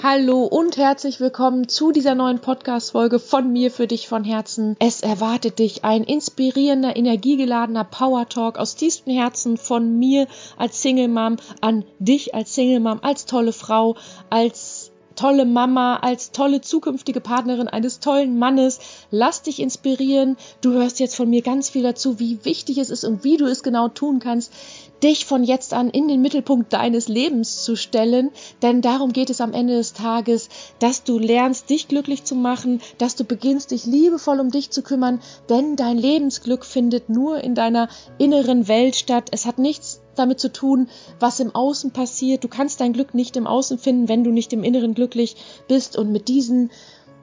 Hallo und herzlich willkommen zu dieser neuen Podcast-Folge von mir für dich von Herzen. Es erwartet dich ein inspirierender, energiegeladener Power Talk aus tiefstem Herzen von mir als Single Mom an dich als Single Mom, als tolle Frau, als tolle Mama, als tolle zukünftige Partnerin eines tollen Mannes. Lass dich inspirieren. Du hörst jetzt von mir ganz viel dazu, wie wichtig es ist und wie du es genau tun kannst, dich von jetzt an in den Mittelpunkt deines Lebens zu stellen, denn darum geht es am Ende des Tages, dass du lernst, dich glücklich zu machen, dass du beginnst, dich liebevoll um dich zu kümmern, denn dein Lebensglück findet nur in deiner inneren Welt statt. Es hat nichts damit zu tun, was im Außen passiert. Du kannst dein Glück nicht im Außen finden, wenn du nicht im Inneren glücklich bist. Und mit diesen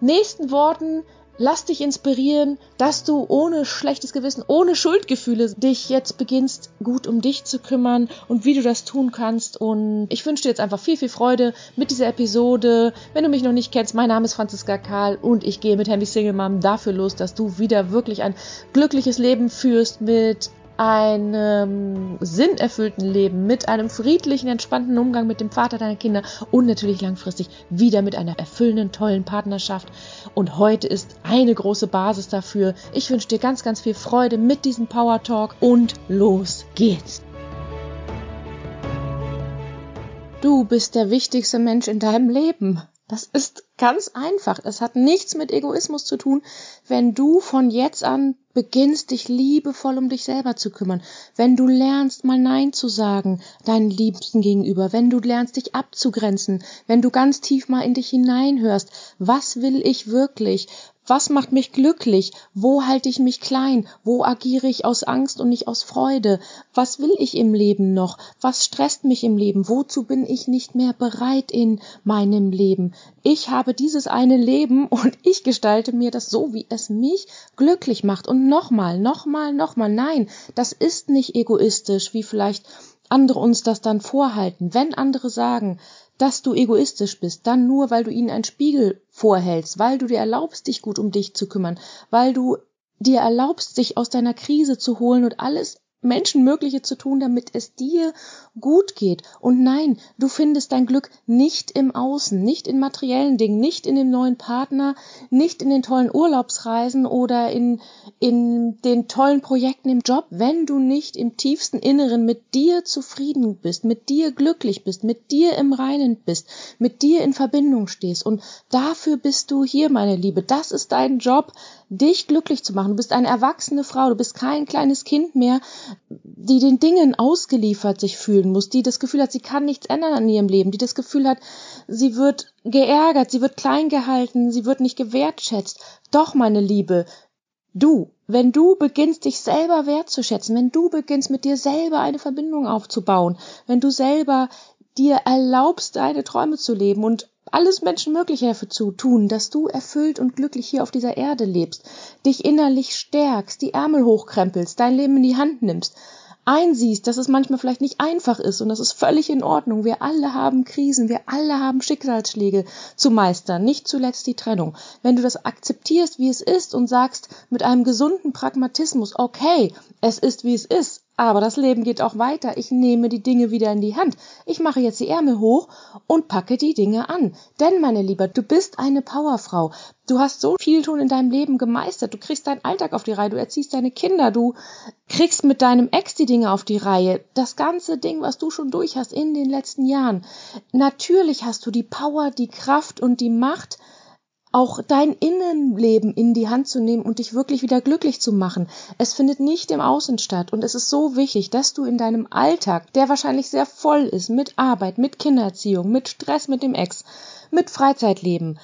nächsten Worten Lass dich inspirieren, dass du ohne schlechtes Gewissen, ohne Schuldgefühle dich jetzt beginnst, gut um dich zu kümmern und wie du das tun kannst. Und ich wünsche dir jetzt einfach viel, viel Freude mit dieser Episode. Wenn du mich noch nicht kennst, mein Name ist Franziska Karl und ich gehe mit Happy Single Mom dafür los, dass du wieder wirklich ein glückliches Leben führst mit einem sinnerfüllten Leben, mit einem friedlichen, entspannten Umgang mit dem Vater deiner Kinder und natürlich langfristig wieder mit einer erfüllenden, tollen Partnerschaft. Und heute ist eine große Basis dafür. Ich wünsche dir ganz, ganz viel Freude mit diesem Power Talk und los geht's. Du bist der wichtigste Mensch in deinem Leben. Das ist ganz einfach. Es hat nichts mit Egoismus zu tun, wenn du von jetzt an beginnst, dich liebevoll um dich selber zu kümmern, wenn du lernst, mal Nein zu sagen, deinen Liebsten gegenüber, wenn du lernst, dich abzugrenzen, wenn du ganz tief mal in dich hineinhörst, was will ich wirklich, was macht mich glücklich? Wo halte ich mich klein? Wo agiere ich aus Angst und nicht aus Freude? Was will ich im Leben noch? Was stresst mich im Leben? Wozu bin ich nicht mehr bereit in meinem Leben? Ich habe dieses eine Leben und ich gestalte mir das so, wie es mich glücklich macht. Und nochmal, nochmal, nochmal, nein, das ist nicht egoistisch, wie vielleicht andere uns das dann vorhalten. Wenn andere sagen, dass du egoistisch bist, dann nur, weil du ihnen einen Spiegel vorhältst, weil du dir erlaubst, dich gut um dich zu kümmern, weil du dir erlaubst, sich aus deiner Krise zu holen und alles Menschenmögliche zu tun, damit es dir gut geht. Und nein, du findest dein Glück nicht im Außen, nicht in materiellen Dingen, nicht in dem neuen Partner, nicht in den tollen Urlaubsreisen oder in, in den tollen Projekten im Job, wenn du nicht im tiefsten Inneren mit dir zufrieden bist, mit dir glücklich bist, mit dir im Reinen bist, mit dir in Verbindung stehst. Und dafür bist du hier, meine Liebe. Das ist dein Job, dich glücklich zu machen. Du bist eine erwachsene Frau, du bist kein kleines Kind mehr, die den Dingen ausgeliefert sich fühlen muss, die das Gefühl hat, sie kann nichts ändern an ihrem Leben, die das Gefühl hat, sie wird geärgert, sie wird klein gehalten, sie wird nicht gewertschätzt. Doch, meine Liebe, du, wenn du beginnst, dich selber wertzuschätzen, wenn du beginnst, mit dir selber eine Verbindung aufzubauen, wenn du selber dir erlaubst, deine Träume zu leben und alles Menschenmögliche dafür zu tun, dass du erfüllt und glücklich hier auf dieser Erde lebst, dich innerlich stärkst, die Ärmel hochkrempelst, dein Leben in die Hand nimmst, einsiehst, dass es manchmal vielleicht nicht einfach ist und das ist völlig in Ordnung. Wir alle haben Krisen, wir alle haben Schicksalsschläge zu meistern, nicht zuletzt die Trennung. Wenn du das akzeptierst, wie es ist und sagst mit einem gesunden Pragmatismus, okay, es ist wie es ist, aber das Leben geht auch weiter. Ich nehme die Dinge wieder in die Hand. Ich mache jetzt die Ärmel hoch und packe die Dinge an. Denn, meine Lieber, du bist eine Powerfrau. Du hast so viel tun in deinem Leben gemeistert. Du kriegst deinen Alltag auf die Reihe. Du erziehst deine Kinder. Du kriegst mit deinem Ex die Dinge auf die Reihe. Das ganze Ding, was du schon durch hast in den letzten Jahren. Natürlich hast du die Power, die Kraft und die Macht, auch dein Innenleben in die Hand zu nehmen und dich wirklich wieder glücklich zu machen. Es findet nicht im Außen statt und es ist so wichtig, dass du in deinem Alltag, der wahrscheinlich sehr voll ist mit Arbeit, mit Kindererziehung, mit Stress mit dem Ex, mit Freizeitleben,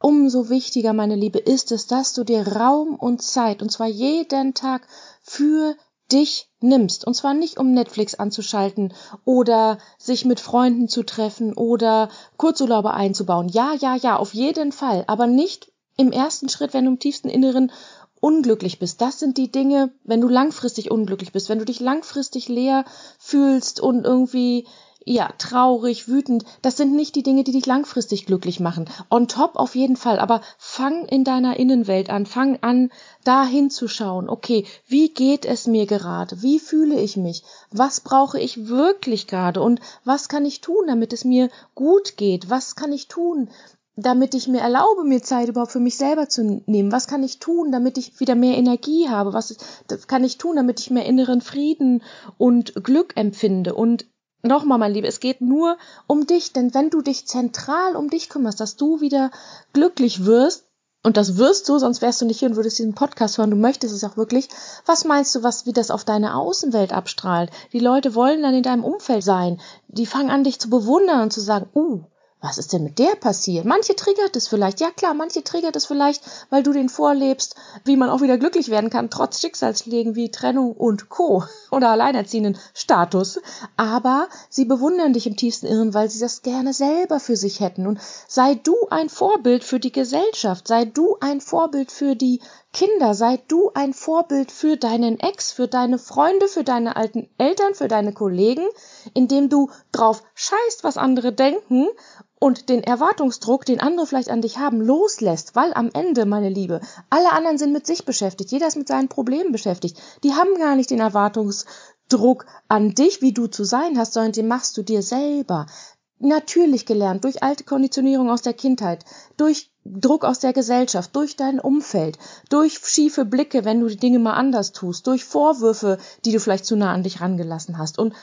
Umso wichtiger, meine Liebe, ist es, dass du dir Raum und Zeit, und zwar jeden Tag, für dich nimmst. Und zwar nicht, um Netflix anzuschalten oder sich mit Freunden zu treffen oder Kurzurlaube einzubauen. Ja, ja, ja, auf jeden Fall. Aber nicht im ersten Schritt, wenn du im tiefsten Inneren unglücklich bist. Das sind die Dinge, wenn du langfristig unglücklich bist, wenn du dich langfristig leer fühlst und irgendwie ja, traurig, wütend, das sind nicht die Dinge, die dich langfristig glücklich machen. On top auf jeden Fall, aber fang in deiner Innenwelt an, fang an, da hinzuschauen. Okay, wie geht es mir gerade? Wie fühle ich mich? Was brauche ich wirklich gerade? Und was kann ich tun, damit es mir gut geht? Was kann ich tun, damit ich mir erlaube, mir Zeit überhaupt für mich selber zu nehmen? Was kann ich tun, damit ich wieder mehr Energie habe? Was kann ich tun, damit ich mehr inneren Frieden und Glück empfinde? Und nochmal, mein Lieber, es geht nur um dich, denn wenn du dich zentral um dich kümmerst, dass du wieder glücklich wirst, und das wirst du, sonst wärst du nicht hier und würdest diesen Podcast hören. Du möchtest es auch wirklich. Was meinst du, was, wie das auf deine Außenwelt abstrahlt? Die Leute wollen dann in deinem Umfeld sein. Die fangen an, dich zu bewundern und zu sagen, uh, was ist denn mit der passiert? Manche triggert es vielleicht, ja klar, manche triggert es vielleicht, weil du den vorlebst, wie man auch wieder glücklich werden kann, trotz Schicksalsschlägen wie Trennung und Co. oder alleinerziehenden Status. Aber sie bewundern dich im tiefsten Irren, weil sie das gerne selber für sich hätten. Und sei du ein Vorbild für die Gesellschaft, sei du ein Vorbild für die Kinder, sei du ein Vorbild für deinen Ex, für deine Freunde, für deine alten Eltern, für deine Kollegen, indem du drauf scheißt, was andere denken und den Erwartungsdruck, den andere vielleicht an dich haben, loslässt, weil am Ende, meine Liebe, alle anderen sind mit sich beschäftigt, jeder ist mit seinen Problemen beschäftigt. Die haben gar nicht den Erwartungsdruck an dich, wie du zu sein hast, sondern den machst du dir selber. Natürlich gelernt, durch alte Konditionierung aus der Kindheit, durch Druck aus der Gesellschaft, durch dein Umfeld, durch schiefe Blicke, wenn du die Dinge mal anders tust, durch Vorwürfe, die du vielleicht zu nah an dich rangelassen hast. Und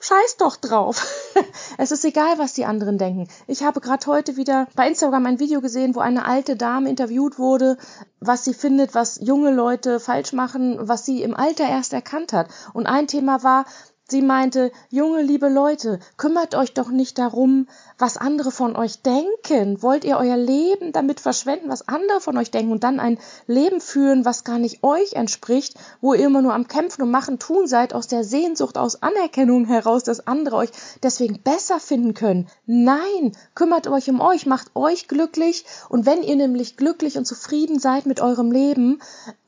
Scheiß doch drauf. es ist egal, was die anderen denken. Ich habe gerade heute wieder bei Instagram ein Video gesehen, wo eine alte Dame interviewt wurde, was sie findet, was junge Leute falsch machen, was sie im Alter erst erkannt hat. Und ein Thema war, Sie meinte, junge, liebe Leute, kümmert euch doch nicht darum, was andere von euch denken. Wollt ihr euer Leben damit verschwenden, was andere von euch denken und dann ein Leben führen, was gar nicht euch entspricht, wo ihr immer nur am Kämpfen und Machen tun seid, aus der Sehnsucht, aus Anerkennung heraus, dass andere euch deswegen besser finden können? Nein, kümmert euch um euch, macht euch glücklich und wenn ihr nämlich glücklich und zufrieden seid mit eurem Leben,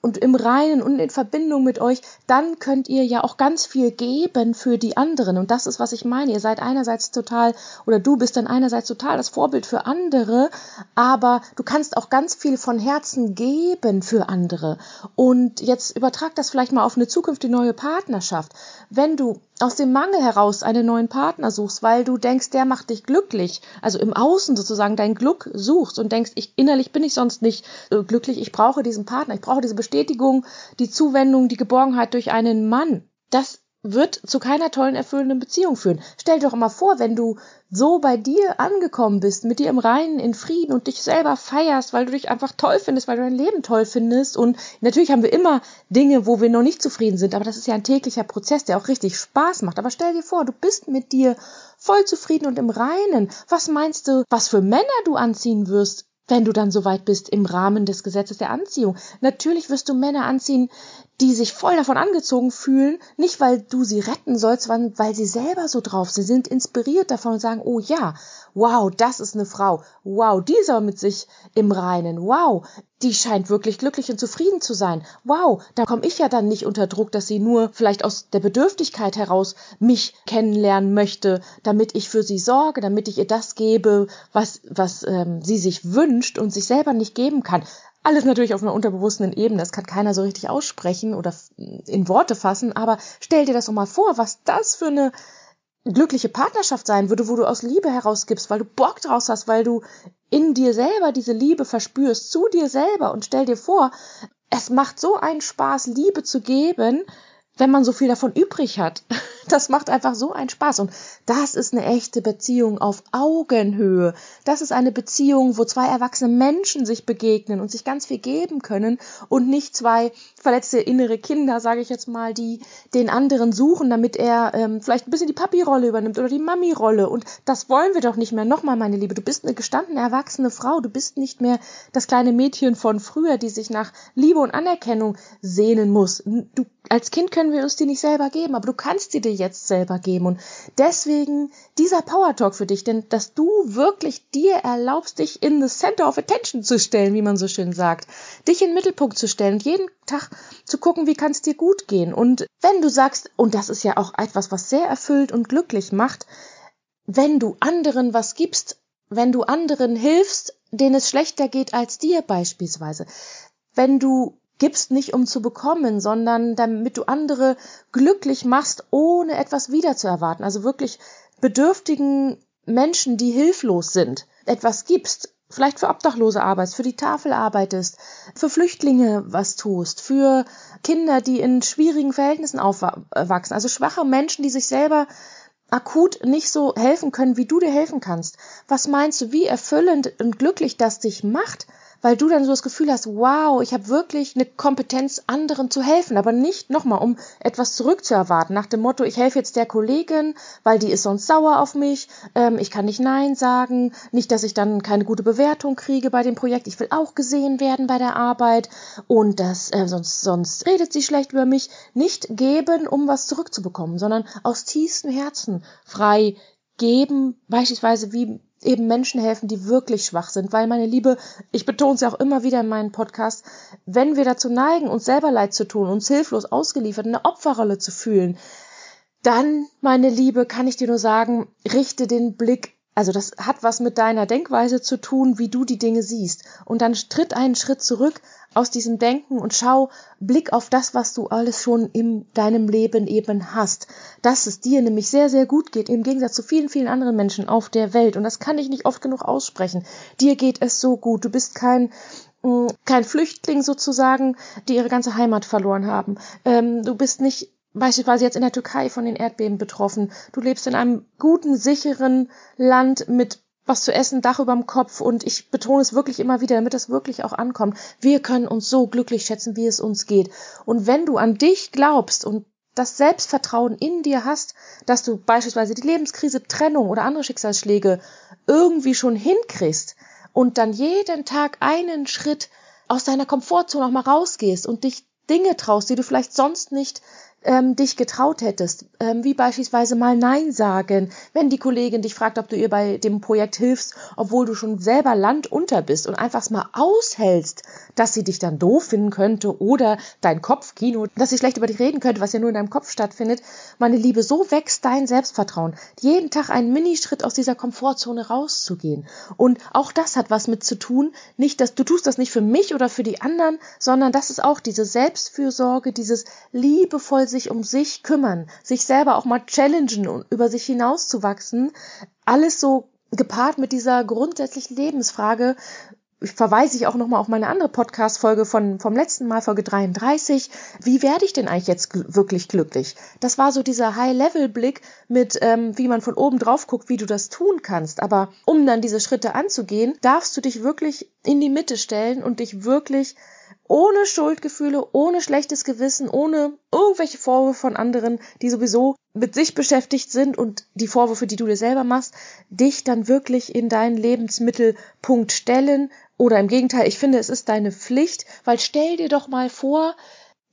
und im Reinen und in Verbindung mit euch, dann könnt ihr ja auch ganz viel geben für die anderen. Und das ist, was ich meine. Ihr seid einerseits total, oder du bist dann einerseits total das Vorbild für andere, aber du kannst auch ganz viel von Herzen geben für andere. Und jetzt übertrag das vielleicht mal auf eine zukünftige neue Partnerschaft. Wenn du aus dem Mangel heraus einen neuen Partner suchst, weil du denkst, der macht dich glücklich, also im Außen sozusagen dein Glück suchst und denkst, ich innerlich bin ich sonst nicht äh, glücklich, ich brauche diesen Partner, ich brauche diese Bestätigung, die Zuwendung, die Geborgenheit durch einen Mann. Das wird zu keiner tollen, erfüllenden Beziehung führen. Stell dir doch mal vor, wenn du so bei dir angekommen bist, mit dir im Reinen, in Frieden und dich selber feierst, weil du dich einfach toll findest, weil du dein Leben toll findest. Und natürlich haben wir immer Dinge, wo wir noch nicht zufrieden sind, aber das ist ja ein täglicher Prozess, der auch richtig Spaß macht. Aber stell dir vor, du bist mit dir voll zufrieden und im Reinen. Was meinst du, was für Männer du anziehen wirst? wenn du dann soweit bist im Rahmen des Gesetzes der Anziehung. Natürlich wirst du Männer anziehen, die sich voll davon angezogen fühlen, nicht weil du sie retten sollst, sondern weil sie selber so drauf sind, sind inspiriert davon und sagen, oh ja, wow, das ist eine Frau, wow, die ist aber mit sich im Reinen, wow, die scheint wirklich glücklich und zufrieden zu sein, wow, da komme ich ja dann nicht unter Druck, dass sie nur vielleicht aus der Bedürftigkeit heraus mich kennenlernen möchte, damit ich für sie sorge, damit ich ihr das gebe, was, was ähm, sie sich wünscht und sich selber nicht geben kann. Alles natürlich auf einer unterbewussten Ebene. Das kann keiner so richtig aussprechen oder in Worte fassen. Aber stell dir das doch mal vor, was das für eine glückliche Partnerschaft sein würde, wo du aus Liebe herausgibst, weil du Bock draus hast, weil du in dir selber diese Liebe verspürst, zu dir selber. Und stell dir vor, es macht so einen Spaß, Liebe zu geben, wenn man so viel davon übrig hat. Das macht einfach so einen Spaß. Und das ist eine echte Beziehung auf Augenhöhe. Das ist eine Beziehung, wo zwei erwachsene Menschen sich begegnen und sich ganz viel geben können und nicht zwei verletzte innere Kinder, sage ich jetzt mal, die den anderen suchen, damit er ähm, vielleicht ein bisschen die Papi-Rolle übernimmt oder die Mami-Rolle. Und das wollen wir doch nicht mehr. Nochmal, meine Liebe, du bist eine gestandene, erwachsene Frau. Du bist nicht mehr das kleine Mädchen von früher, die sich nach Liebe und Anerkennung sehnen muss. Du als Kind können wir uns die nicht selber geben, aber du kannst sie dir jetzt selber geben. Und deswegen dieser Power Talk für dich, denn dass du wirklich dir erlaubst, dich in the center of attention zu stellen, wie man so schön sagt, dich in den Mittelpunkt zu stellen und jeden Tag zu gucken, wie kann es dir gut gehen. Und wenn du sagst, und das ist ja auch etwas, was sehr erfüllt und glücklich macht, wenn du anderen was gibst, wenn du anderen hilfst, denen es schlechter geht als dir beispielsweise, wenn du gibst nicht um zu bekommen, sondern damit du andere glücklich machst, ohne etwas wiederzuerwarten. Also wirklich bedürftigen Menschen, die hilflos sind, etwas gibst, vielleicht für Obdachlose arbeitest, für die Tafel arbeitest, für Flüchtlinge was tust, für Kinder, die in schwierigen Verhältnissen aufwachsen, also schwache Menschen, die sich selber akut nicht so helfen können, wie du dir helfen kannst. Was meinst du, wie erfüllend und glücklich das dich macht, weil du dann so das Gefühl hast, wow, ich habe wirklich eine Kompetenz, anderen zu helfen, aber nicht nochmal, um etwas zurückzuerwarten, nach dem Motto, ich helfe jetzt der Kollegin, weil die ist sonst sauer auf mich, ähm, ich kann nicht Nein sagen, nicht, dass ich dann keine gute Bewertung kriege bei dem Projekt, ich will auch gesehen werden bei der Arbeit und das, äh, sonst, sonst redet sie schlecht über mich, nicht geben, um was zurückzubekommen, sondern aus tiefstem Herzen frei geben, beispielsweise wie eben Menschen helfen, die wirklich schwach sind, weil meine Liebe, ich betone es ja auch immer wieder in meinen Podcasts, wenn wir dazu neigen, uns selber leid zu tun, uns hilflos ausgeliefert, eine Opferrolle zu fühlen, dann, meine Liebe, kann ich dir nur sagen, richte den Blick also das hat was mit deiner Denkweise zu tun, wie du die Dinge siehst. Und dann tritt einen Schritt zurück aus diesem Denken und schau Blick auf das, was du alles schon in deinem Leben eben hast. Dass es dir nämlich sehr, sehr gut geht, im Gegensatz zu vielen, vielen anderen Menschen auf der Welt. Und das kann ich nicht oft genug aussprechen. Dir geht es so gut. Du bist kein mm, kein Flüchtling sozusagen, die ihre ganze Heimat verloren haben. Ähm, du bist nicht beispielsweise jetzt in der Türkei von den Erdbeben betroffen. Du lebst in einem guten, sicheren Land mit was zu essen, Dach überm Kopf und ich betone es wirklich immer wieder, damit es wirklich auch ankommt. Wir können uns so glücklich schätzen, wie es uns geht. Und wenn du an dich glaubst und das Selbstvertrauen in dir hast, dass du beispielsweise die Lebenskrise, Trennung oder andere Schicksalsschläge irgendwie schon hinkriegst und dann jeden Tag einen Schritt aus deiner Komfortzone auch mal rausgehst und dich Dinge traust, die du vielleicht sonst nicht ähm, dich getraut hättest, ähm, wie beispielsweise mal Nein sagen, wenn die Kollegin dich fragt, ob du ihr bei dem Projekt hilfst, obwohl du schon selber landunter bist und einfach mal aushältst, dass sie dich dann doof finden könnte oder dein Kopfkino, dass sie schlecht über dich reden könnte, was ja nur in deinem Kopf stattfindet. Meine Liebe, so wächst dein Selbstvertrauen. Jeden Tag einen Minischritt aus dieser Komfortzone rauszugehen. Und auch das hat was mit zu tun, nicht, dass du tust das nicht für mich oder für die anderen, sondern das ist auch diese Selbstfürsorge, dieses liebevoll sich um sich kümmern, sich selber auch mal challengen und über sich hinauszuwachsen, alles so gepaart mit dieser grundsätzlichen Lebensfrage, verweise ich auch nochmal auf meine andere Podcast-Folge von, vom letzten Mal, Folge 33. Wie werde ich denn eigentlich jetzt wirklich glücklich? Das war so dieser High-Level-Blick mit, ähm, wie man von oben drauf guckt, wie du das tun kannst. Aber um dann diese Schritte anzugehen, darfst du dich wirklich in die Mitte stellen und dich wirklich ohne Schuldgefühle, ohne schlechtes Gewissen, ohne irgendwelche Vorwürfe von anderen, die sowieso mit sich beschäftigt sind und die Vorwürfe, die du dir selber machst, dich dann wirklich in deinen Lebensmittelpunkt stellen. Oder im Gegenteil, ich finde, es ist deine Pflicht, weil stell dir doch mal vor,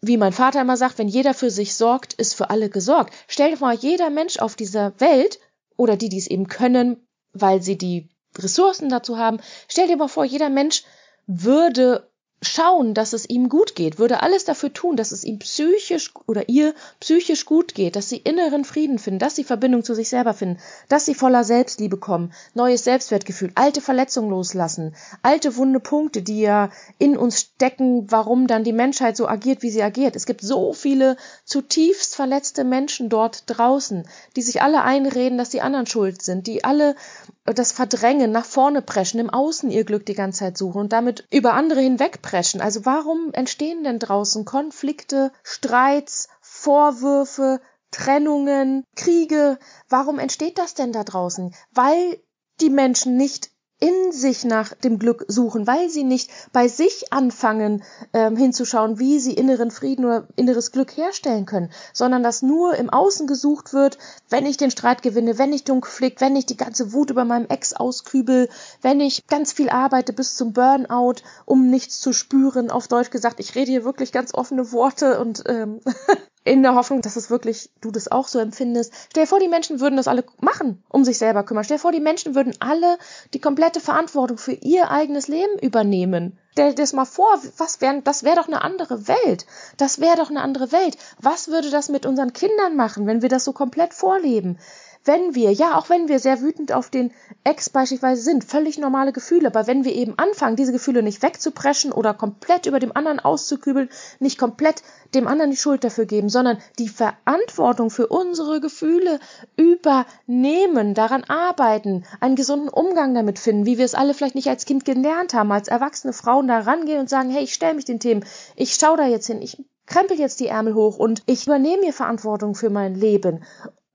wie mein Vater immer sagt, wenn jeder für sich sorgt, ist für alle gesorgt. Stell dir mal, jeder Mensch auf dieser Welt oder die, die es eben können, weil sie die Ressourcen dazu haben, stell dir mal vor, jeder Mensch würde schauen, dass es ihm gut geht, würde alles dafür tun, dass es ihm psychisch oder ihr psychisch gut geht, dass sie inneren Frieden finden, dass sie Verbindung zu sich selber finden, dass sie voller Selbstliebe kommen, neues Selbstwertgefühl, alte Verletzungen loslassen, alte wunde Punkte, die ja in uns stecken, warum dann die Menschheit so agiert, wie sie agiert. Es gibt so viele zutiefst verletzte Menschen dort draußen, die sich alle einreden, dass die anderen schuld sind, die alle das Verdrängen, nach vorne preschen, im Außen ihr Glück die ganze Zeit suchen und damit über andere hinwegpreschen. Also warum entstehen denn draußen Konflikte, Streits, Vorwürfe, Trennungen, Kriege? Warum entsteht das denn da draußen? Weil die Menschen nicht in sich nach dem Glück suchen, weil sie nicht bei sich anfangen ähm, hinzuschauen, wie sie inneren Frieden oder inneres Glück herstellen können, sondern dass nur im Außen gesucht wird, wenn ich den Streit gewinne, wenn ich den Konflikt, wenn ich die ganze Wut über meinem Ex auskübel, wenn ich ganz viel arbeite bis zum Burnout, um nichts zu spüren. Auf Deutsch gesagt, ich rede hier wirklich ganz offene Worte und ähm, in der Hoffnung, dass es wirklich du das auch so empfindest. Stell dir vor, die Menschen würden das alle machen, um sich selber kümmern. Stell dir vor, die Menschen würden alle die komplette Verantwortung für ihr eigenes Leben übernehmen. Stell dir das mal vor, was wäre, das wäre doch eine andere Welt. Das wäre doch eine andere Welt. Was würde das mit unseren Kindern machen, wenn wir das so komplett vorleben? Wenn wir, ja, auch wenn wir sehr wütend auf den Ex beispielsweise sind, völlig normale Gefühle, aber wenn wir eben anfangen, diese Gefühle nicht wegzupreschen oder komplett über dem anderen auszukübeln, nicht komplett dem anderen die Schuld dafür geben, sondern die Verantwortung für unsere Gefühle übernehmen, daran arbeiten, einen gesunden Umgang damit finden, wie wir es alle vielleicht nicht als Kind gelernt haben, als erwachsene Frauen da rangehen und sagen, hey, ich stelle mich den Themen, ich schau da jetzt hin, ich krempel jetzt die Ärmel hoch und ich übernehme mir Verantwortung für mein Leben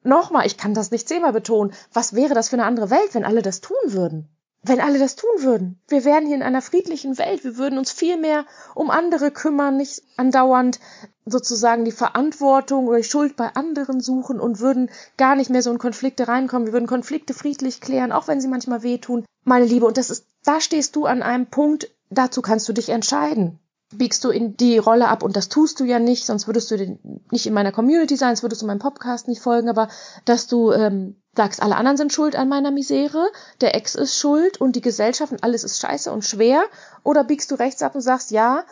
nochmal, ich kann das nicht zehnmal betonen, was wäre das für eine andere Welt, wenn alle das tun würden? Wenn alle das tun würden. Wir wären hier in einer friedlichen Welt. Wir würden uns viel mehr um andere kümmern, nicht andauernd sozusagen die Verantwortung oder die Schuld bei anderen suchen und würden gar nicht mehr so in Konflikte reinkommen. Wir würden Konflikte friedlich klären, auch wenn sie manchmal wehtun. Meine Liebe, und das ist, da stehst du an einem Punkt, dazu kannst du dich entscheiden biegst du in die Rolle ab und das tust du ja nicht, sonst würdest du nicht in meiner Community sein, sonst würdest du meinem Podcast nicht folgen, aber dass du ähm, sagst, alle anderen sind schuld an meiner Misere, der Ex ist schuld und die Gesellschaft und alles ist scheiße und schwer, oder biegst du rechts ab und sagst, ja,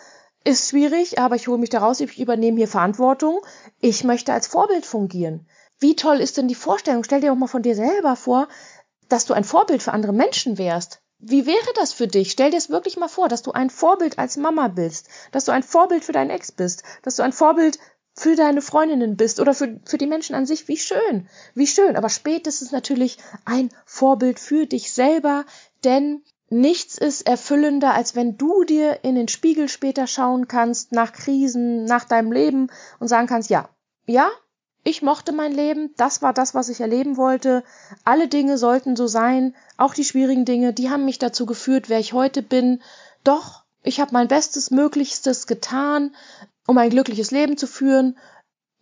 ist schwierig, aber ich hole mich da raus, ich übernehme hier Verantwortung, ich möchte als Vorbild fungieren. Wie toll ist denn die Vorstellung? Stell dir auch mal von dir selber vor, dass du ein Vorbild für andere Menschen wärst. Wie wäre das für dich? Stell dir es wirklich mal vor, dass du ein Vorbild als Mama bist, dass du ein Vorbild für deinen Ex bist, dass du ein Vorbild für deine Freundinnen bist oder für, für die Menschen an sich. Wie schön, wie schön. Aber spätestens natürlich ein Vorbild für dich selber, denn nichts ist erfüllender, als wenn du dir in den Spiegel später schauen kannst, nach Krisen, nach deinem Leben und sagen kannst, ja, ja, ich mochte mein Leben, das war das, was ich erleben wollte. Alle Dinge sollten so sein, auch die schwierigen Dinge, die haben mich dazu geführt, wer ich heute bin. Doch, ich habe mein Bestes, Möglichstes getan, um ein glückliches Leben zu führen.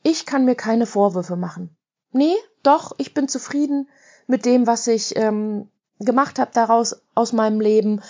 Ich kann mir keine Vorwürfe machen. Nee, doch, ich bin zufrieden mit dem, was ich ähm, gemacht habe daraus aus meinem Leben,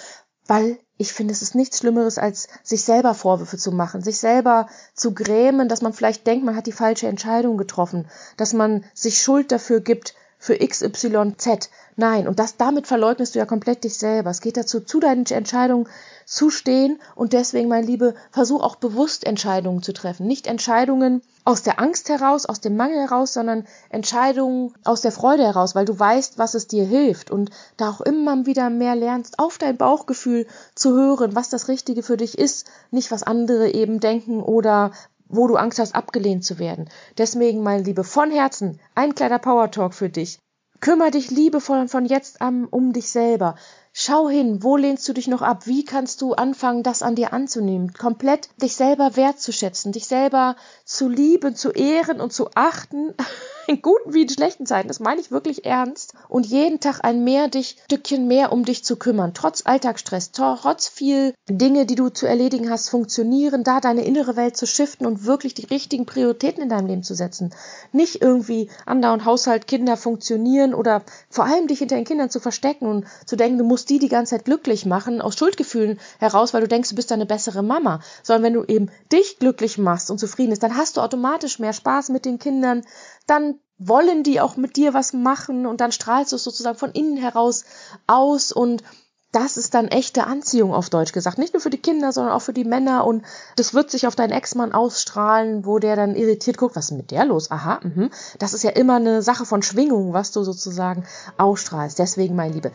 weil ich finde, es ist nichts Schlimmeres, als sich selber Vorwürfe zu machen, sich selber zu grämen, dass man vielleicht denkt, man hat die falsche Entscheidung getroffen, dass man sich Schuld dafür gibt für XYZ. Nein, und das damit verleugnest du ja komplett dich selber. Es geht dazu, zu deinen Entscheidungen zu stehen und deswegen, mein Liebe, versuch auch bewusst Entscheidungen zu treffen. Nicht Entscheidungen aus der Angst heraus, aus dem Mangel heraus, sondern Entscheidungen aus der Freude heraus, weil du weißt, was es dir hilft und da auch immer wieder mehr lernst, auf dein Bauchgefühl zu hören, was das Richtige für dich ist, nicht was andere eben denken oder wo du Angst hast, abgelehnt zu werden. Deswegen, meine Liebe, von Herzen, ein kleiner Power Talk für dich. Kümmer dich liebevoll von jetzt an um dich selber. Schau hin, wo lehnst du dich noch ab? Wie kannst du anfangen, das an dir anzunehmen? Komplett dich selber wertzuschätzen, dich selber zu lieben, zu ehren und zu achten. In guten wie in schlechten Zeiten, das meine ich wirklich ernst. Und jeden Tag ein mehr dich, Stückchen mehr um dich zu kümmern. Trotz Alltagsstress, trotz viel Dinge, die du zu erledigen hast, funktionieren, da deine innere Welt zu shiften und wirklich die richtigen Prioritäten in deinem Leben zu setzen. Nicht irgendwie andauernd Haushalt, Kinder funktionieren oder vor allem dich hinter den Kindern zu verstecken und zu denken, du musst die die ganze Zeit glücklich machen, aus Schuldgefühlen heraus, weil du denkst, du bist eine bessere Mama. Sondern wenn du eben dich glücklich machst und zufrieden bist, dann hast du automatisch mehr Spaß mit den Kindern, dann wollen die auch mit dir was machen und dann strahlst du es sozusagen von innen heraus aus und das ist dann echte Anziehung auf Deutsch gesagt. Nicht nur für die Kinder, sondern auch für die Männer. Und das wird sich auf deinen Ex-Mann ausstrahlen, wo der dann irritiert guckt, was ist mit der los? Aha, mh. das ist ja immer eine Sache von Schwingung, was du sozusagen ausstrahlst. Deswegen, mein Liebe,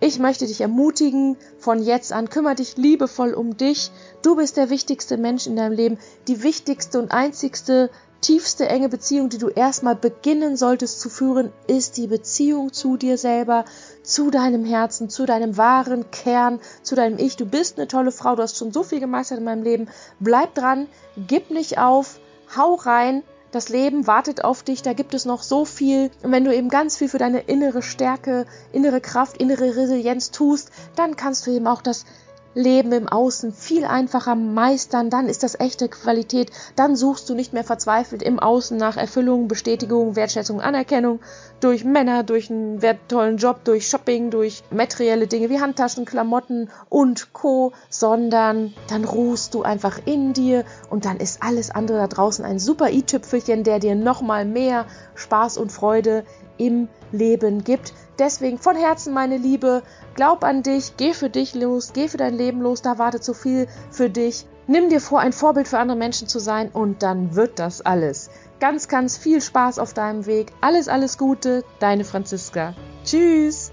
ich möchte dich ermutigen, von jetzt an kümmere dich liebevoll um dich. Du bist der wichtigste Mensch in deinem Leben, die wichtigste und einzigste, tiefste enge Beziehung, die du erstmal beginnen solltest zu führen, ist die Beziehung zu dir selber, zu deinem Herzen, zu deinem wahren Kern, zu deinem Ich. Du bist eine tolle Frau, du hast schon so viel gemeistert in meinem Leben. Bleib dran, gib nicht auf, hau rein, das Leben wartet auf dich, da gibt es noch so viel. Und wenn du eben ganz viel für deine innere Stärke, innere Kraft, innere Resilienz tust, dann kannst du eben auch das Leben im Außen viel einfacher meistern, dann ist das echte Qualität, dann suchst du nicht mehr verzweifelt im Außen nach Erfüllung, Bestätigung, Wertschätzung, Anerkennung. Durch Männer, durch einen tollen Job, durch Shopping, durch materielle Dinge wie Handtaschen, Klamotten und Co, sondern dann ruhst du einfach in dir und dann ist alles andere da draußen ein super i-Tüpfelchen, der dir nochmal mehr Spaß und Freude im Leben gibt. Deswegen von Herzen meine Liebe, glaub an dich, geh für dich los, geh für dein Leben los, da wartet so viel für dich. Nimm dir vor, ein Vorbild für andere Menschen zu sein und dann wird das alles. ganz, ganz viel Spaß auf deinem Weg. Alles, alles Gute, deine Franziska. Tschüss!